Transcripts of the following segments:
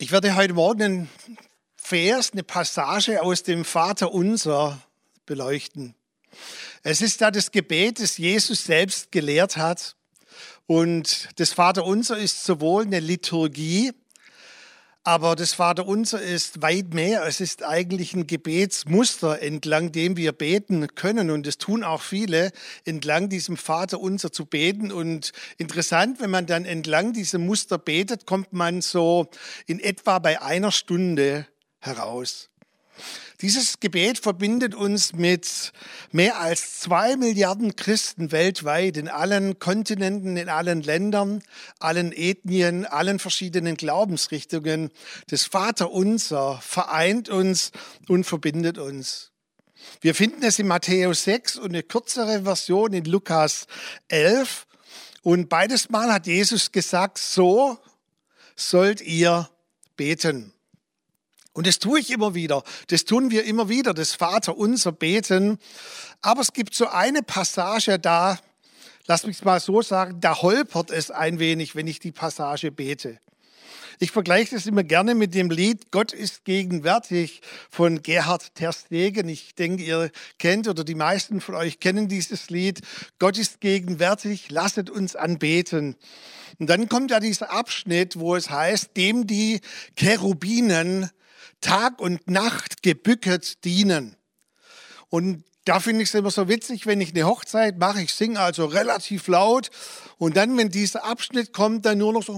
Ich werde heute Morgen einen Vers, eine Passage aus dem Vater Unser beleuchten. Es ist da das Gebet, das Jesus selbst gelehrt hat. Und das Vater Unser ist sowohl eine Liturgie, aber das Vaterunser ist weit mehr. Es ist eigentlich ein Gebetsmuster, entlang dem wir beten können. Und es tun auch viele, entlang diesem Vaterunser zu beten. Und interessant, wenn man dann entlang diesem Muster betet, kommt man so in etwa bei einer Stunde heraus. Dieses Gebet verbindet uns mit mehr als zwei Milliarden Christen weltweit in allen Kontinenten, in allen Ländern, allen Ethnien, allen verschiedenen Glaubensrichtungen. Das Vaterunser vereint uns und verbindet uns. Wir finden es in Matthäus 6 und eine kürzere Version in Lukas 11. Und beides Mal hat Jesus gesagt, so sollt ihr beten. Und das tue ich immer wieder. Das tun wir immer wieder, das Vater unser Beten. Aber es gibt so eine Passage da, lass mich mal so sagen, da holpert es ein wenig, wenn ich die Passage bete. Ich vergleiche das immer gerne mit dem Lied Gott ist gegenwärtig von Gerhard Terstegen. Ich denke, ihr kennt oder die meisten von euch kennen dieses Lied. Gott ist gegenwärtig, lasset uns anbeten. Und dann kommt ja dieser Abschnitt, wo es heißt, dem die Cherubinen Tag und Nacht gebücket dienen. Und da finde ich es immer so witzig, wenn ich eine Hochzeit mache, ich singe also relativ laut und dann, wenn dieser Abschnitt kommt, dann nur noch so,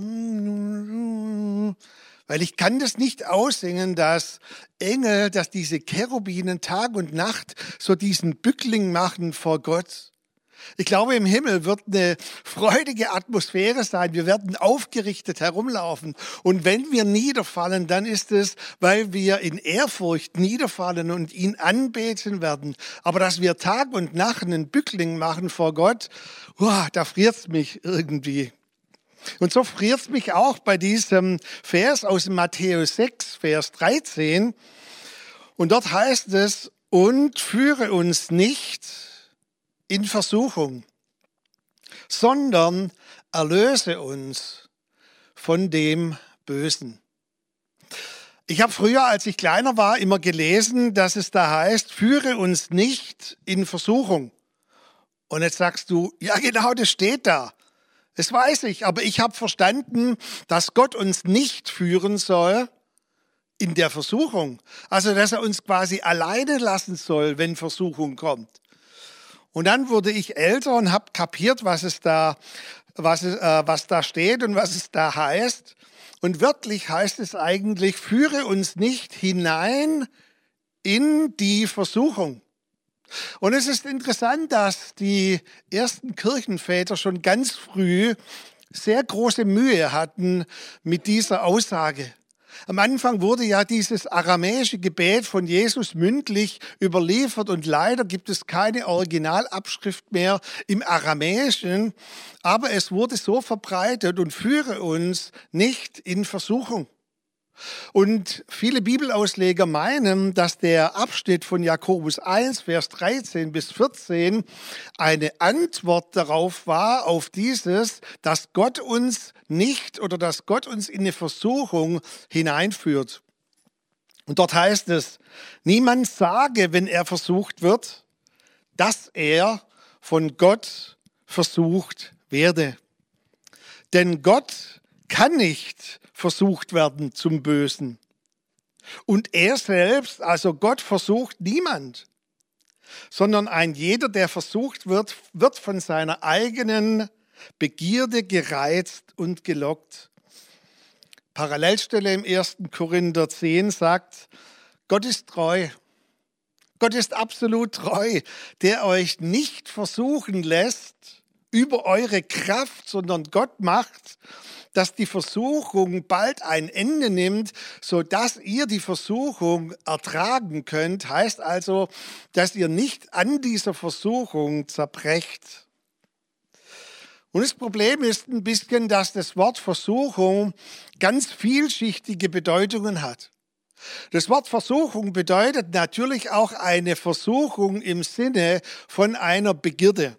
weil ich kann das nicht aussingen, dass Engel, dass diese Cherubinen Tag und Nacht so diesen Bückling machen vor Gott. Ich glaube, im Himmel wird eine freudige Atmosphäre sein. Wir werden aufgerichtet herumlaufen. Und wenn wir niederfallen, dann ist es, weil wir in Ehrfurcht niederfallen und ihn anbeten werden. Aber dass wir Tag und Nacht einen Bückling machen vor Gott, oh, da friert's mich irgendwie. Und so friert's mich auch bei diesem Vers aus Matthäus 6, Vers 13. Und dort heißt es, und führe uns nicht in Versuchung, sondern erlöse uns von dem Bösen. Ich habe früher, als ich kleiner war, immer gelesen, dass es da heißt, führe uns nicht in Versuchung. Und jetzt sagst du, ja genau, das steht da. Das weiß ich, aber ich habe verstanden, dass Gott uns nicht führen soll in der Versuchung. Also, dass er uns quasi alleine lassen soll, wenn Versuchung kommt. Und dann wurde ich älter und habe kapiert, was es da, was, es, äh, was da steht und was es da heißt. Und wörtlich heißt es eigentlich, führe uns nicht hinein in die Versuchung. Und es ist interessant, dass die ersten Kirchenväter schon ganz früh sehr große Mühe hatten mit dieser Aussage. Am Anfang wurde ja dieses aramäische Gebet von Jesus mündlich überliefert und leider gibt es keine Originalabschrift mehr im Aramäischen, aber es wurde so verbreitet und führe uns nicht in Versuchung. Und viele Bibelausleger meinen, dass der Abschnitt von Jakobus 1, Vers 13 bis 14 eine Antwort darauf war, auf dieses, dass Gott uns nicht oder dass Gott uns in eine Versuchung hineinführt. Und dort heißt es, niemand sage, wenn er versucht wird, dass er von Gott versucht werde. Denn Gott kann nicht versucht werden zum Bösen. Und er selbst, also Gott versucht niemand, sondern ein jeder, der versucht wird, wird von seiner eigenen Begierde gereizt und gelockt. Parallelstelle im 1. Korinther 10 sagt, Gott ist treu. Gott ist absolut treu, der euch nicht versuchen lässt über eure Kraft, sondern Gott macht, dass die Versuchung bald ein Ende nimmt, so dass ihr die Versuchung ertragen könnt, heißt also, dass ihr nicht an dieser Versuchung zerbrecht. Und das Problem ist ein bisschen, dass das Wort Versuchung ganz vielschichtige Bedeutungen hat. Das Wort Versuchung bedeutet natürlich auch eine Versuchung im Sinne von einer Begierde.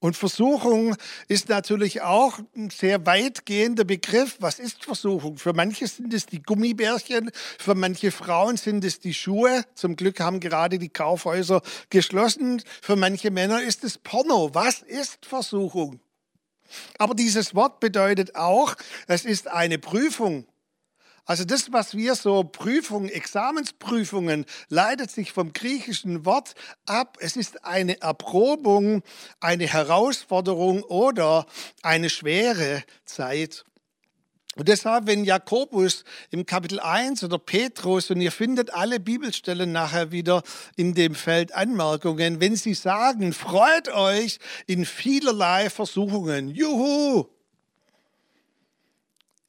Und Versuchung ist natürlich auch ein sehr weitgehender Begriff. Was ist Versuchung? Für manche sind es die Gummibärchen, für manche Frauen sind es die Schuhe. Zum Glück haben gerade die Kaufhäuser geschlossen. Für manche Männer ist es Porno. Was ist Versuchung? Aber dieses Wort bedeutet auch, es ist eine Prüfung. Also das, was wir so Prüfungen, Examensprüfungen, leitet sich vom griechischen Wort ab. Es ist eine Erprobung, eine Herausforderung oder eine schwere Zeit. Und deshalb, wenn Jakobus im Kapitel 1 oder Petrus, und ihr findet alle Bibelstellen nachher wieder in dem Feld Anmerkungen, wenn sie sagen, freut euch in vielerlei Versuchungen, juhu,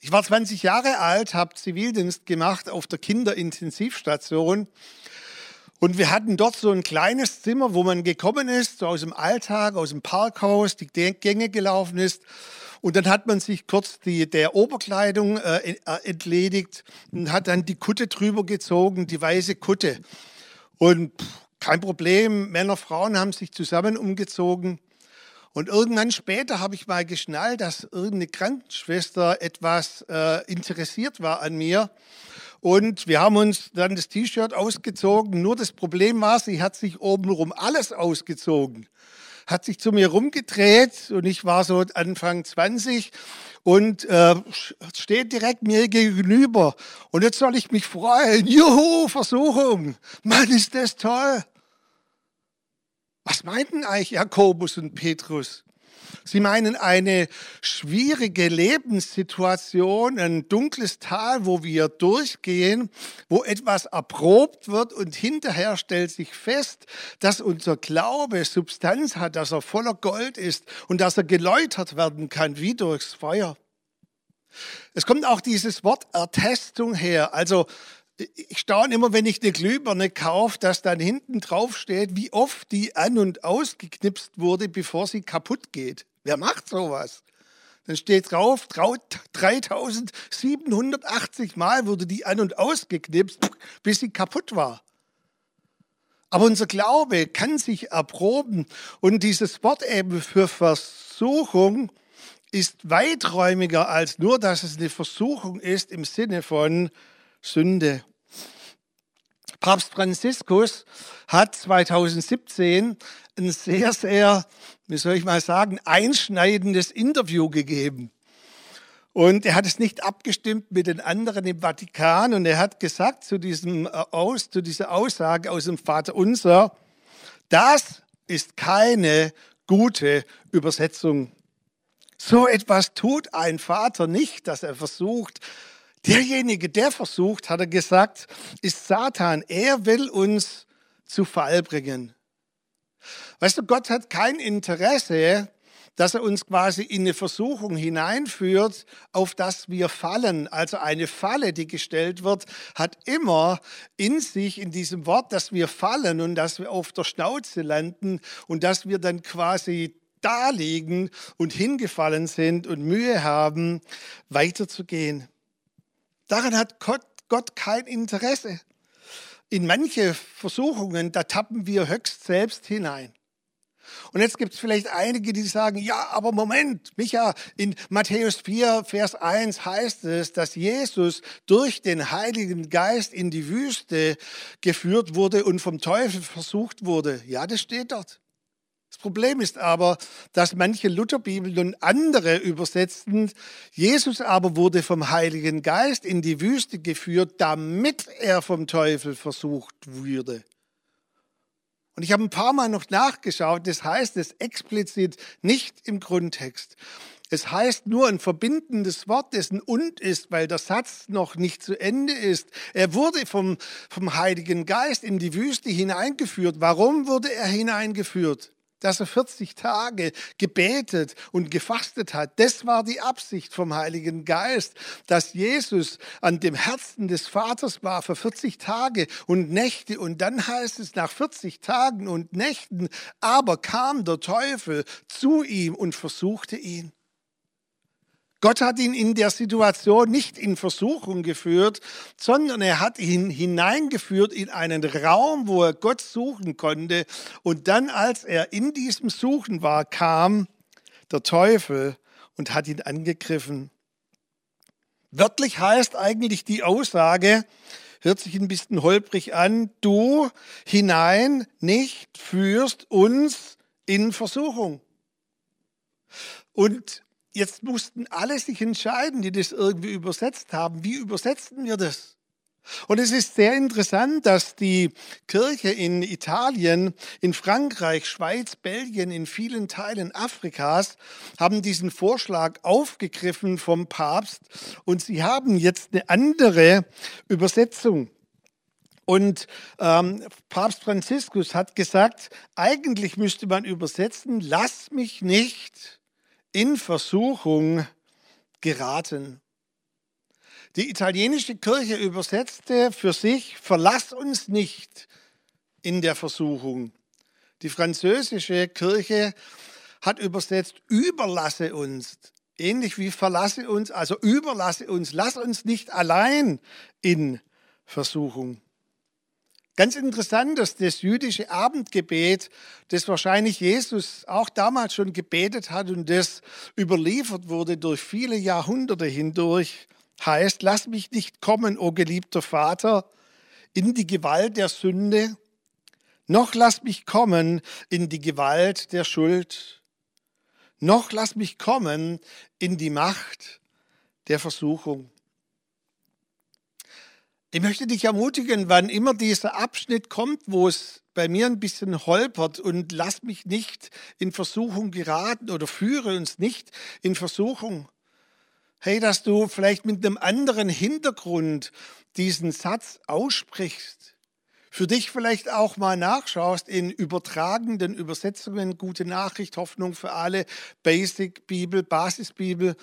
ich war 20 Jahre alt, habe Zivildienst gemacht auf der Kinderintensivstation. Und wir hatten dort so ein kleines Zimmer, wo man gekommen ist, so aus dem Alltag, aus dem Parkhaus, die Gänge gelaufen ist. Und dann hat man sich kurz die, der Oberkleidung äh, äh entledigt und hat dann die Kutte drüber gezogen, die weiße Kutte. Und pff, kein Problem, Männer, Frauen haben sich zusammen umgezogen. Und irgendwann später habe ich mal geschnallt, dass irgendeine Krankenschwester etwas äh, interessiert war an mir. Und wir haben uns dann das T-Shirt ausgezogen. Nur das Problem war, sie hat sich obenrum alles ausgezogen. Hat sich zu mir rumgedreht und ich war so Anfang 20 und äh, steht direkt mir gegenüber. Und jetzt soll ich mich freuen. Juhu, Versuchung. Mann, ist das toll. Was meinten eigentlich Jakobus und Petrus? Sie meinen eine schwierige Lebenssituation, ein dunkles Tal, wo wir durchgehen, wo etwas erprobt wird und hinterher stellt sich fest, dass unser Glaube Substanz hat, dass er voller Gold ist und dass er geläutert werden kann wie durchs Feuer. Es kommt auch dieses Wort Ertestung her, also ich staune immer, wenn ich eine Glühbirne kaufe, dass dann hinten drauf steht, wie oft die an- und ausgeknipst wurde, bevor sie kaputt geht. Wer macht sowas? Dann steht drauf, 3780 Mal wurde die an- und ausgeknipst, bis sie kaputt war. Aber unser Glaube kann sich erproben und dieses Wort eben für Versuchung ist weiträumiger als nur, dass es eine Versuchung ist im Sinne von Sünde. Papst Franziskus hat 2017 ein sehr, sehr, wie soll ich mal sagen, einschneidendes Interview gegeben. Und er hat es nicht abgestimmt mit den anderen im Vatikan und er hat gesagt zu, diesem, äh, aus, zu dieser Aussage aus dem Vater Unser, das ist keine gute Übersetzung. So etwas tut ein Vater nicht, dass er versucht, Derjenige, der versucht, hat er gesagt, ist Satan. Er will uns zu Fall bringen. Weißt du, Gott hat kein Interesse, dass er uns quasi in eine Versuchung hineinführt, auf das wir fallen. Also eine Falle, die gestellt wird, hat immer in sich, in diesem Wort, dass wir fallen und dass wir auf der Schnauze landen und dass wir dann quasi da liegen und hingefallen sind und Mühe haben, weiterzugehen. Daran hat Gott, Gott kein Interesse. In manche Versuchungen, da tappen wir höchst selbst hinein. Und jetzt gibt es vielleicht einige, die sagen, ja, aber Moment, Micha, in Matthäus 4, Vers 1 heißt es, dass Jesus durch den Heiligen Geist in die Wüste geführt wurde und vom Teufel versucht wurde. Ja, das steht dort. Problem ist aber, dass manche Lutherbibeln und andere übersetzen, Jesus aber wurde vom Heiligen Geist in die Wüste geführt, damit er vom Teufel versucht würde. Und ich habe ein paar Mal noch nachgeschaut, das heißt es explizit nicht im Grundtext. Es heißt nur ein verbindendes Wort, dessen und ist, weil der Satz noch nicht zu Ende ist. Er wurde vom, vom Heiligen Geist in die Wüste hineingeführt. Warum wurde er hineingeführt? Dass er 40 Tage gebetet und gefastet hat. Das war die Absicht vom Heiligen Geist, dass Jesus an dem Herzen des Vaters war für 40 Tage und Nächte. Und dann heißt es nach 40 Tagen und Nächten, aber kam der Teufel zu ihm und versuchte ihn. Gott hat ihn in der Situation nicht in Versuchung geführt, sondern er hat ihn hineingeführt in einen Raum, wo er Gott suchen konnte. Und dann, als er in diesem Suchen war, kam der Teufel und hat ihn angegriffen. Wörtlich heißt eigentlich die Aussage, hört sich ein bisschen holprig an, du hinein nicht führst uns in Versuchung. Und jetzt mussten alle sich entscheiden, die das irgendwie übersetzt haben. Wie übersetzen wir das? Und es ist sehr interessant, dass die Kirche in Italien, in Frankreich, Schweiz, Belgien, in vielen Teilen Afrikas haben diesen Vorschlag aufgegriffen vom Papst und sie haben jetzt eine andere Übersetzung. Und ähm, Papst Franziskus hat gesagt, eigentlich müsste man übersetzen, lass mich nicht in Versuchung geraten. Die italienische Kirche übersetzte für sich, verlass uns nicht in der Versuchung. Die französische Kirche hat übersetzt, überlasse uns, ähnlich wie verlasse uns, also überlasse uns, lass uns nicht allein in Versuchung. Ganz interessant, dass das jüdische Abendgebet, das wahrscheinlich Jesus auch damals schon gebetet hat und das überliefert wurde durch viele Jahrhunderte hindurch, heißt, lass mich nicht kommen, o geliebter Vater, in die Gewalt der Sünde, noch lass mich kommen in die Gewalt der Schuld, noch lass mich kommen in die Macht der Versuchung. Ich möchte dich ermutigen, wann immer dieser Abschnitt kommt, wo es bei mir ein bisschen holpert und lass mich nicht in Versuchung geraten oder führe uns nicht in Versuchung. Hey, dass du vielleicht mit einem anderen Hintergrund diesen Satz aussprichst. Für dich vielleicht auch mal nachschaust in übertragenden Übersetzungen, gute Nachricht, Hoffnung für alle, Basic Bibel, Basisbibel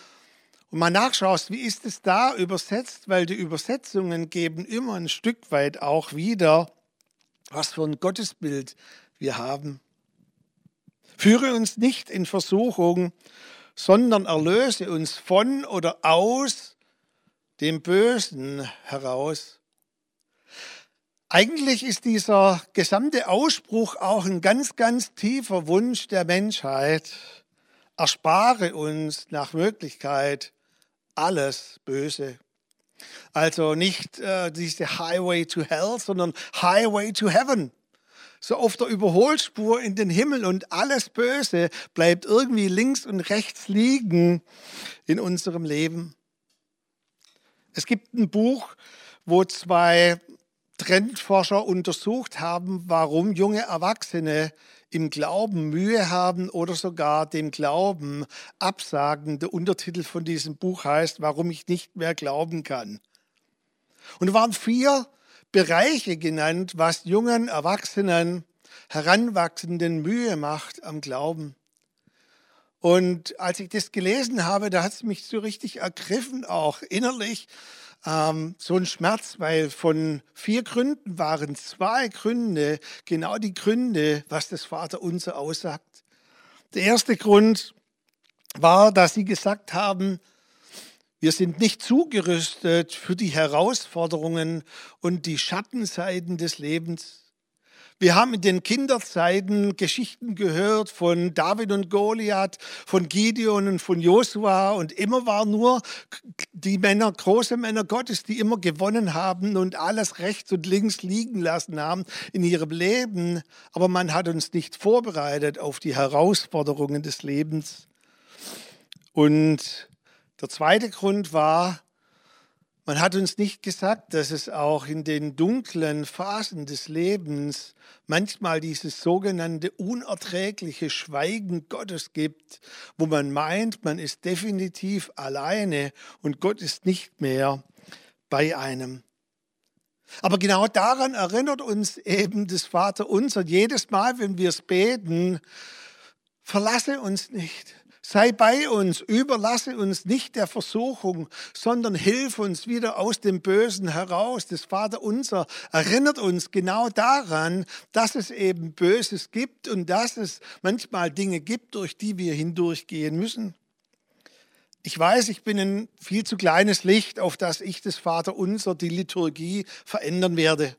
und mal nachschaust, wie ist es da übersetzt, weil die Übersetzungen geben immer ein Stück weit auch wieder, was für ein Gottesbild wir haben. Führe uns nicht in Versuchung, sondern erlöse uns von oder aus dem Bösen heraus. Eigentlich ist dieser gesamte Ausspruch auch ein ganz, ganz tiefer Wunsch der Menschheit. Erspare uns nach Möglichkeit alles Böse. Also nicht äh, diese Highway to Hell, sondern Highway to Heaven. So auf der Überholspur in den Himmel und alles Böse bleibt irgendwie links und rechts liegen in unserem Leben. Es gibt ein Buch, wo zwei Trendforscher untersucht haben, warum junge Erwachsene im Glauben Mühe haben oder sogar dem Glauben absagen. Der Untertitel von diesem Buch heißt, warum ich nicht mehr glauben kann. Und waren vier Bereiche genannt, was jungen Erwachsenen, Heranwachsenden Mühe macht am Glauben. Und als ich das gelesen habe, da hat es mich so richtig ergriffen, auch innerlich, ähm, so ein Schmerz, weil von vier Gründen waren zwei Gründe genau die Gründe, was das Vaterunser aussagt. Der erste Grund war, dass sie gesagt haben, wir sind nicht zugerüstet für die Herausforderungen und die Schattenseiten des Lebens. Wir haben in den Kinderzeiten Geschichten gehört von David und Goliath, von Gideon und von Josua und immer waren nur die Männer, große Männer Gottes, die immer gewonnen haben und alles rechts und links liegen lassen haben in ihrem Leben. Aber man hat uns nicht vorbereitet auf die Herausforderungen des Lebens. Und der zweite Grund war, man hat uns nicht gesagt, dass es auch in den dunklen Phasen des Lebens manchmal dieses sogenannte unerträgliche Schweigen Gottes gibt, wo man meint, man ist definitiv alleine und Gott ist nicht mehr bei einem. Aber genau daran erinnert uns eben das Vaterunser jedes Mal, wenn wir es beten, verlasse uns nicht. Sei bei uns, überlasse uns nicht der Versuchung, sondern hilf uns wieder aus dem Bösen heraus. Das Vater unser erinnert uns genau daran, dass es eben Böses gibt und dass es manchmal Dinge gibt, durch die wir hindurchgehen müssen. Ich weiß, ich bin ein viel zu kleines Licht, auf das ich das Vaterunser, die Liturgie verändern werde.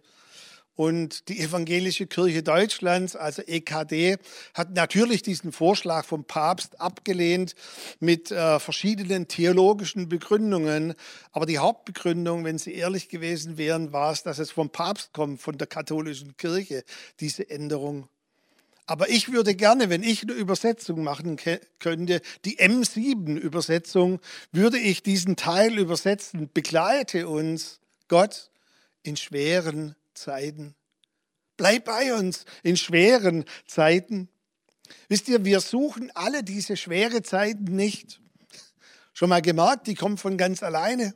Und die Evangelische Kirche Deutschlands, also EKD, hat natürlich diesen Vorschlag vom Papst abgelehnt mit äh, verschiedenen theologischen Begründungen. Aber die Hauptbegründung, wenn sie ehrlich gewesen wären, war es, dass es vom Papst kommt, von der katholischen Kirche, diese Änderung. Aber ich würde gerne, wenn ich eine Übersetzung machen könnte, die M7-Übersetzung, würde ich diesen Teil übersetzen. Begleite uns, Gott, in schweren Zeiten. Bleib bei uns in schweren Zeiten. Wisst ihr, wir suchen alle diese schwere Zeiten nicht. Schon mal gemerkt, die kommen von ganz alleine.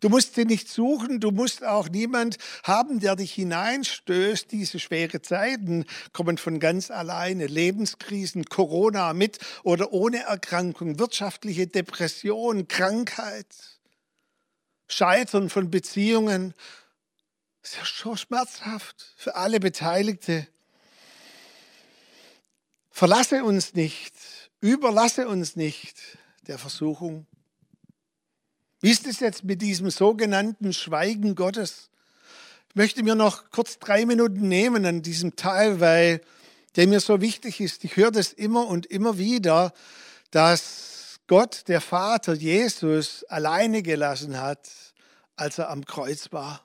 Du musst sie nicht suchen, du musst auch niemand haben, der dich hineinstößt. Diese schwere Zeiten kommen von ganz alleine. Lebenskrisen, Corona mit oder ohne Erkrankung, wirtschaftliche Depression, Krankheit, Scheitern von Beziehungen. Das ist ja schon schmerzhaft für alle Beteiligte. Verlasse uns nicht, überlasse uns nicht der Versuchung. Wie ist es jetzt mit diesem sogenannten Schweigen Gottes? Ich möchte mir noch kurz drei Minuten nehmen an diesem Teil, weil der mir so wichtig ist. Ich höre das immer und immer wieder, dass Gott, der Vater, Jesus alleine gelassen hat, als er am Kreuz war.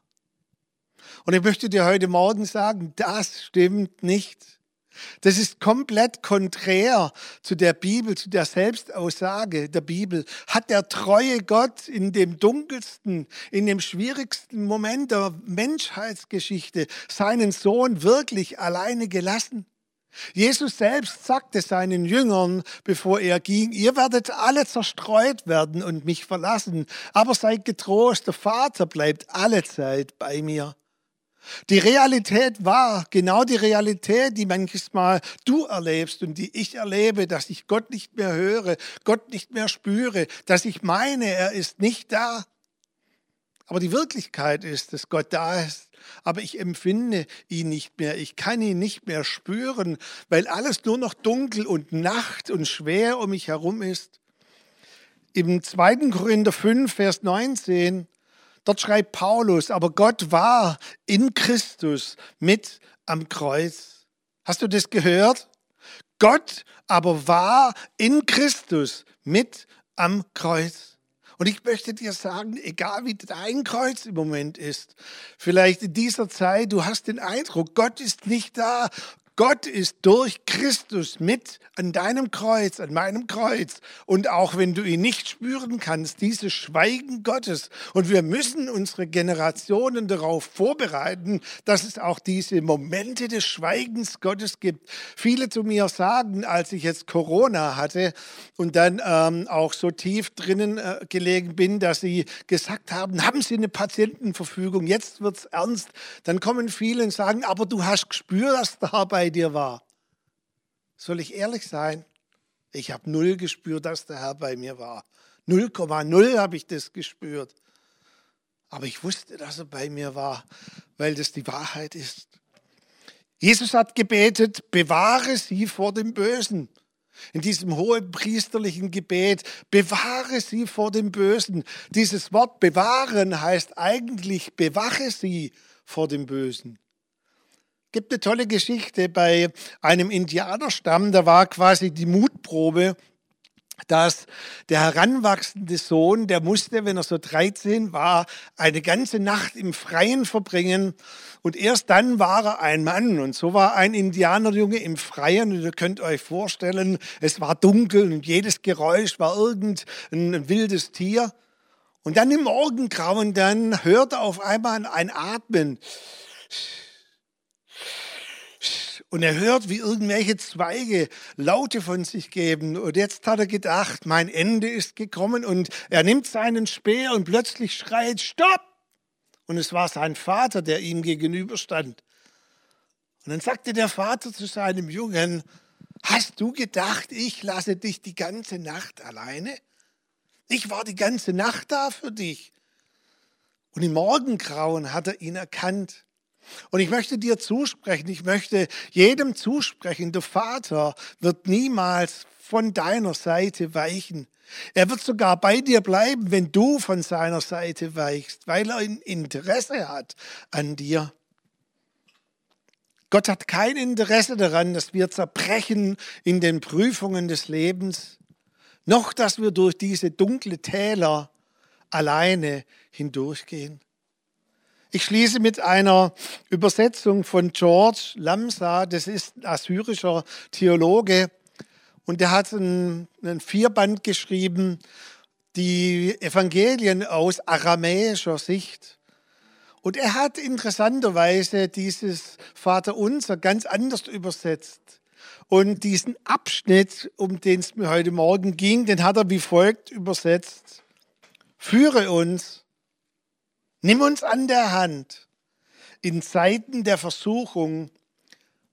Und ich möchte dir heute Morgen sagen, das stimmt nicht. Das ist komplett konträr zu der Bibel, zu der Selbstaussage der Bibel. Hat der treue Gott in dem dunkelsten, in dem schwierigsten Moment der Menschheitsgeschichte seinen Sohn wirklich alleine gelassen? Jesus selbst sagte seinen Jüngern, bevor er ging, ihr werdet alle zerstreut werden und mich verlassen, aber seid getrost, der Vater bleibt alle Zeit bei mir. Die Realität war genau die Realität, die manchmal du erlebst und die ich erlebe, dass ich Gott nicht mehr höre, Gott nicht mehr spüre, dass ich meine, er ist nicht da. Aber die Wirklichkeit ist, dass Gott da ist. Aber ich empfinde ihn nicht mehr. Ich kann ihn nicht mehr spüren, weil alles nur noch dunkel und Nacht und schwer um mich herum ist. Im 2. Korinther 5, Vers 19 Dort schreibt Paulus, aber Gott war in Christus mit am Kreuz. Hast du das gehört? Gott aber war in Christus mit am Kreuz. Und ich möchte dir sagen, egal wie dein Kreuz im Moment ist, vielleicht in dieser Zeit, du hast den Eindruck, Gott ist nicht da. Gott ist durch Christus mit an deinem Kreuz, an meinem Kreuz. Und auch wenn du ihn nicht spüren kannst, dieses Schweigen Gottes. Und wir müssen unsere Generationen darauf vorbereiten, dass es auch diese Momente des Schweigens Gottes gibt. Viele zu mir sagen, als ich jetzt Corona hatte und dann ähm, auch so tief drinnen äh, gelegen bin, dass sie gesagt haben, haben Sie eine Patientenverfügung, jetzt wird's ernst. Dann kommen viele und sagen, aber du hast gespürt, dass dabei bei dir war. Soll ich ehrlich sein? Ich habe null gespürt, dass der Herr bei mir war. 0,0 habe ich das gespürt. Aber ich wusste, dass er bei mir war, weil das die Wahrheit ist. Jesus hat gebetet, bewahre sie vor dem Bösen. In diesem hohen priesterlichen Gebet, bewahre sie vor dem Bösen. Dieses Wort bewahren heißt eigentlich, bewache sie vor dem Bösen gibt eine tolle Geschichte bei einem Indianerstamm, da war quasi die Mutprobe, dass der heranwachsende Sohn, der musste, wenn er so 13 war, eine ganze Nacht im Freien verbringen. Und erst dann war er ein Mann. Und so war ein Indianerjunge im Freien. Und ihr könnt euch vorstellen, es war dunkel und jedes Geräusch war irgendein wildes Tier. Und dann im Morgengrauen, dann hört er auf einmal ein Atmen. Und er hört, wie irgendwelche Zweige Laute von sich geben. Und jetzt hat er gedacht, mein Ende ist gekommen. Und er nimmt seinen Speer und plötzlich schreit, Stopp! Und es war sein Vater, der ihm gegenüberstand. Und dann sagte der Vater zu seinem Jungen, hast du gedacht, ich lasse dich die ganze Nacht alleine? Ich war die ganze Nacht da für dich. Und im Morgengrauen hat er ihn erkannt. Und ich möchte dir zusprechen, ich möchte jedem zusprechen, der Vater wird niemals von deiner Seite weichen. Er wird sogar bei dir bleiben, wenn du von seiner Seite weichst, weil er ein Interesse hat an dir. Gott hat kein Interesse daran, dass wir zerbrechen in den Prüfungen des Lebens, noch dass wir durch diese dunkle Täler alleine hindurchgehen. Ich schließe mit einer Übersetzung von George Lamsa, das ist ein assyrischer Theologe, und der hat einen, einen Vierband geschrieben, die Evangelien aus aramäischer Sicht. Und er hat interessanterweise dieses Vaterunser ganz anders übersetzt. Und diesen Abschnitt, um den es mir heute Morgen ging, den hat er wie folgt übersetzt. Führe uns, nimm uns an der Hand in Zeiten der Versuchung,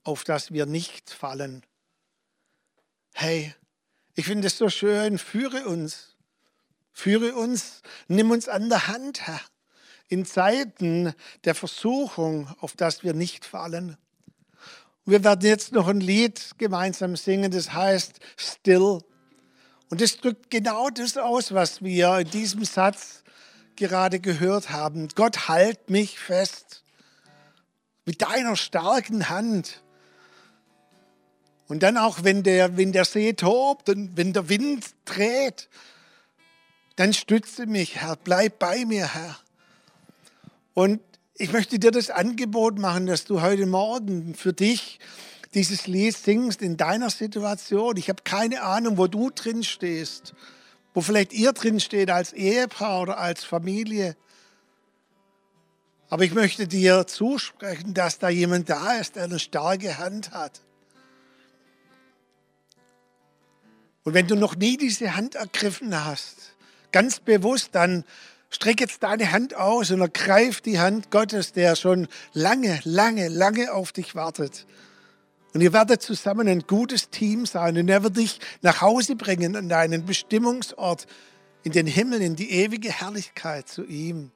auf dass wir nicht fallen. Hey, ich finde es so schön, führe uns, führe uns, nimm uns an der Hand, Herr in Zeiten der Versuchung, auf das wir nicht fallen. Wir werden jetzt noch ein Lied gemeinsam singen, das heißt Still. Und das drückt genau das aus, was wir in diesem Satz gerade gehört haben. Gott, halt mich fest mit deiner starken Hand. Und dann auch, wenn der, wenn der See tobt und wenn der Wind dreht, dann stütze mich, Herr, bleib bei mir, Herr. Und ich möchte dir das Angebot machen, dass du heute Morgen für dich dieses Lied singst in deiner Situation. Ich habe keine Ahnung, wo du drin stehst, wo vielleicht ihr drin steht als Ehepaar oder als Familie. Aber ich möchte dir zusprechen, dass da jemand da ist, der eine starke Hand hat. Und wenn du noch nie diese Hand ergriffen hast, ganz bewusst, dann streck jetzt deine Hand aus und ergreif die Hand Gottes, der schon lange, lange, lange auf dich wartet. Und ihr werdet zusammen ein gutes Team sein und er wird dich nach Hause bringen an deinen Bestimmungsort, in den Himmel, in die ewige Herrlichkeit zu ihm.